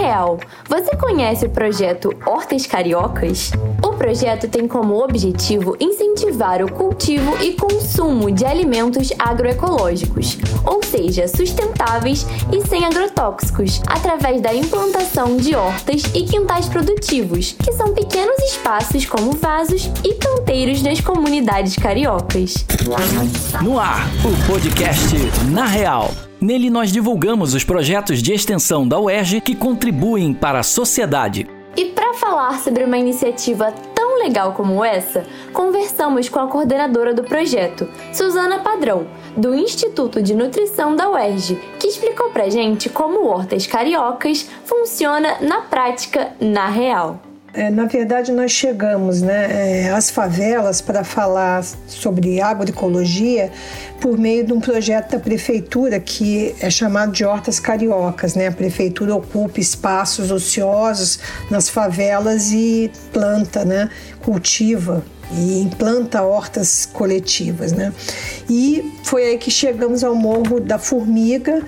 real, você conhece o projeto Hortas Cariocas? O projeto tem como objetivo incentivar o cultivo e consumo de alimentos agroecológicos, ou seja, sustentáveis e sem agrotóxicos, através da implantação de hortas e quintais produtivos, que são pequenos espaços como vasos e canteiros das comunidades cariocas. No ar, o podcast Na Real. Nele nós divulgamos os projetos de extensão da UERJ que contribuem para a sociedade. E para falar sobre uma iniciativa tão legal como essa, conversamos com a coordenadora do projeto, Suzana Padrão, do Instituto de Nutrição da UERJ, que explicou pra gente como Hortas Cariocas funciona na prática, na real. É, na verdade, nós chegamos né, é, às favelas para falar sobre agroecologia por meio de um projeto da prefeitura que é chamado de Hortas Cariocas. Né? A prefeitura ocupa espaços ociosos nas favelas e planta, né, cultiva e implanta hortas coletivas. Né? E foi aí que chegamos ao Morro da Formiga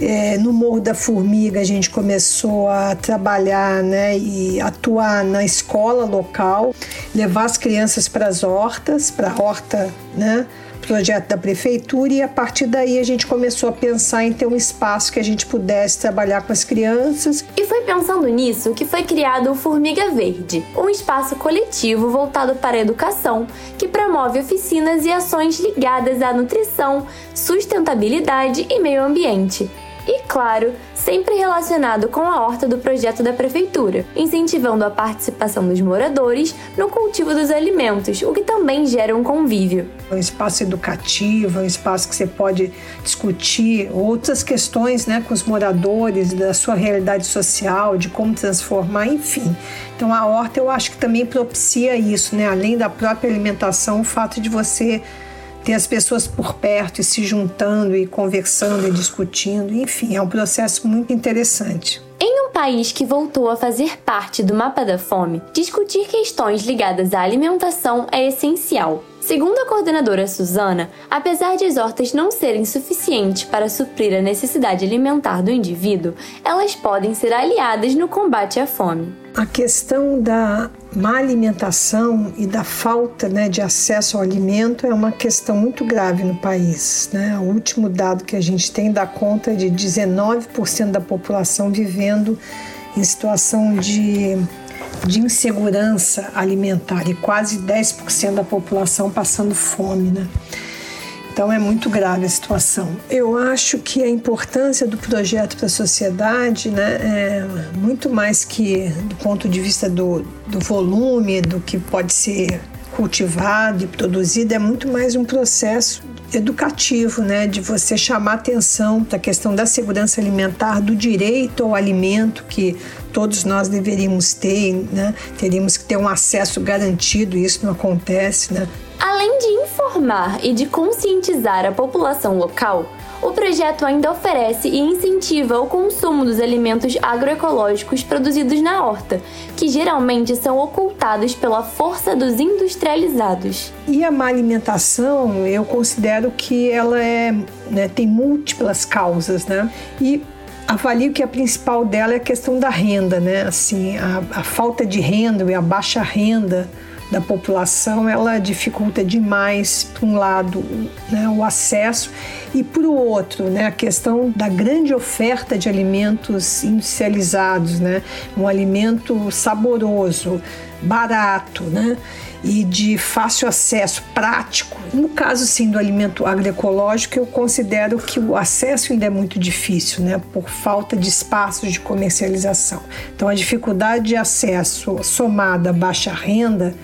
é, no Morro da Formiga a gente começou a trabalhar né, e atuar na escola local, levar as crianças para as hortas, para a horta, né? projeto da prefeitura e a partir daí a gente começou a pensar em ter um espaço que a gente pudesse trabalhar com as crianças. E foi pensando nisso que foi criado o Formiga Verde, um espaço coletivo voltado para a educação que promove oficinas e ações ligadas à nutrição, sustentabilidade e meio ambiente e, claro, sempre relacionado com a horta do projeto da prefeitura, incentivando a participação dos moradores no cultivo dos alimentos, o que também gera um convívio. É um espaço educativo, é um espaço que você pode discutir outras questões né, com os moradores, da sua realidade social, de como transformar, enfim. Então a horta eu acho que também propicia isso, né? além da própria alimentação, o fato de você ter as pessoas por perto e se juntando e conversando e discutindo, enfim, é um processo muito interessante. Em um país que voltou a fazer parte do mapa da fome, discutir questões ligadas à alimentação é essencial. Segundo a coordenadora Suzana, apesar de as hortas não serem suficientes para suprir a necessidade alimentar do indivíduo, elas podem ser aliadas no combate à fome. A questão da má alimentação e da falta né, de acesso ao alimento é uma questão muito grave no país. Né? O último dado que a gente tem dá conta de 19% da população vivendo em situação de de insegurança alimentar e quase 10% da população passando fome, né? Então é muito grave a situação. Eu acho que a importância do projeto para a sociedade, né, é muito mais que do ponto de vista do, do volume, do que pode ser cultivado e produzido, é muito mais um processo educativo, né, de você chamar atenção para a questão da segurança alimentar, do direito ao alimento que todos nós deveríamos ter, né? Teríamos que ter um acesso garantido, e isso não acontece, né? Além de informar e de conscientizar a população local, o projeto ainda oferece e incentiva o consumo dos alimentos agroecológicos produzidos na horta, que geralmente são ocultados pela força dos industrializados. E a má alimentação, eu considero que ela é, né, tem múltiplas causas, né? E avalio que a principal dela é a questão da renda, né? Assim, a, a falta de renda e a baixa renda da população, ela dificulta demais, por um lado, né, o acesso e, por outro, né, a questão da grande oferta de alimentos industrializados, né, um alimento saboroso, barato, né, e de fácil acesso, prático. No caso, sim, do alimento agroecológico, eu considero que o acesso ainda é muito difícil, né, por falta de espaços de comercialização. Então, a dificuldade de acesso somada à baixa renda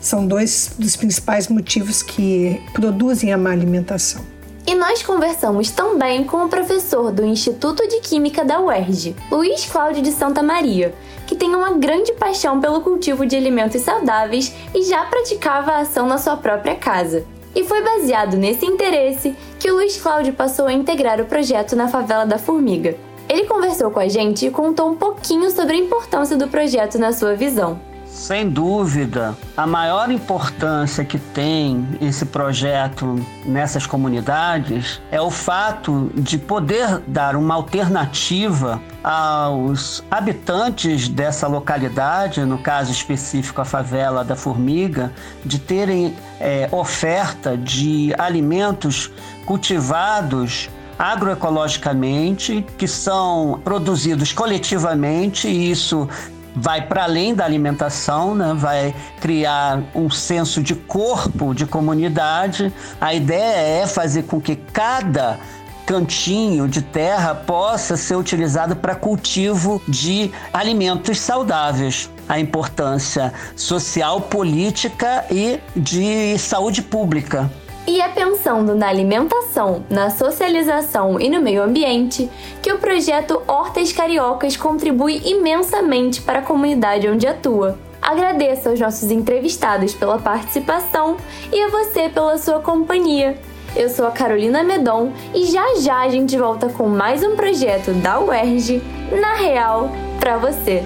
são dois dos principais motivos que produzem a má alimentação. E nós conversamos também com o professor do Instituto de Química da UERJ, Luiz Cláudio de Santa Maria, que tem uma grande paixão pelo cultivo de alimentos saudáveis e já praticava a ação na sua própria casa. E foi baseado nesse interesse que o Luiz Cláudio passou a integrar o projeto na favela da Formiga. Ele conversou com a gente e contou um pouquinho sobre a importância do projeto na sua visão. Sem dúvida, a maior importância que tem esse projeto nessas comunidades é o fato de poder dar uma alternativa aos habitantes dessa localidade, no caso específico a favela da Formiga, de terem é, oferta de alimentos cultivados agroecologicamente, que são produzidos coletivamente, e isso vai para além da alimentação, né? vai criar um senso de corpo, de comunidade. A ideia é fazer com que cada cantinho de terra possa ser utilizado para cultivo de alimentos saudáveis. A importância social, política e de saúde pública. E é pensando na alimentação, na socialização e no meio ambiente que o projeto Hortas Cariocas contribui imensamente para a comunidade onde atua. Agradeço aos nossos entrevistados pela participação e a você pela sua companhia. Eu sou a Carolina Medon e já já a gente volta com mais um projeto da UERJ, na Real, para você.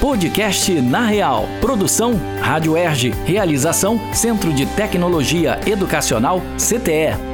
Podcast Na Real. Produção Rádio Erge. Realização Centro de Tecnologia Educacional CTE.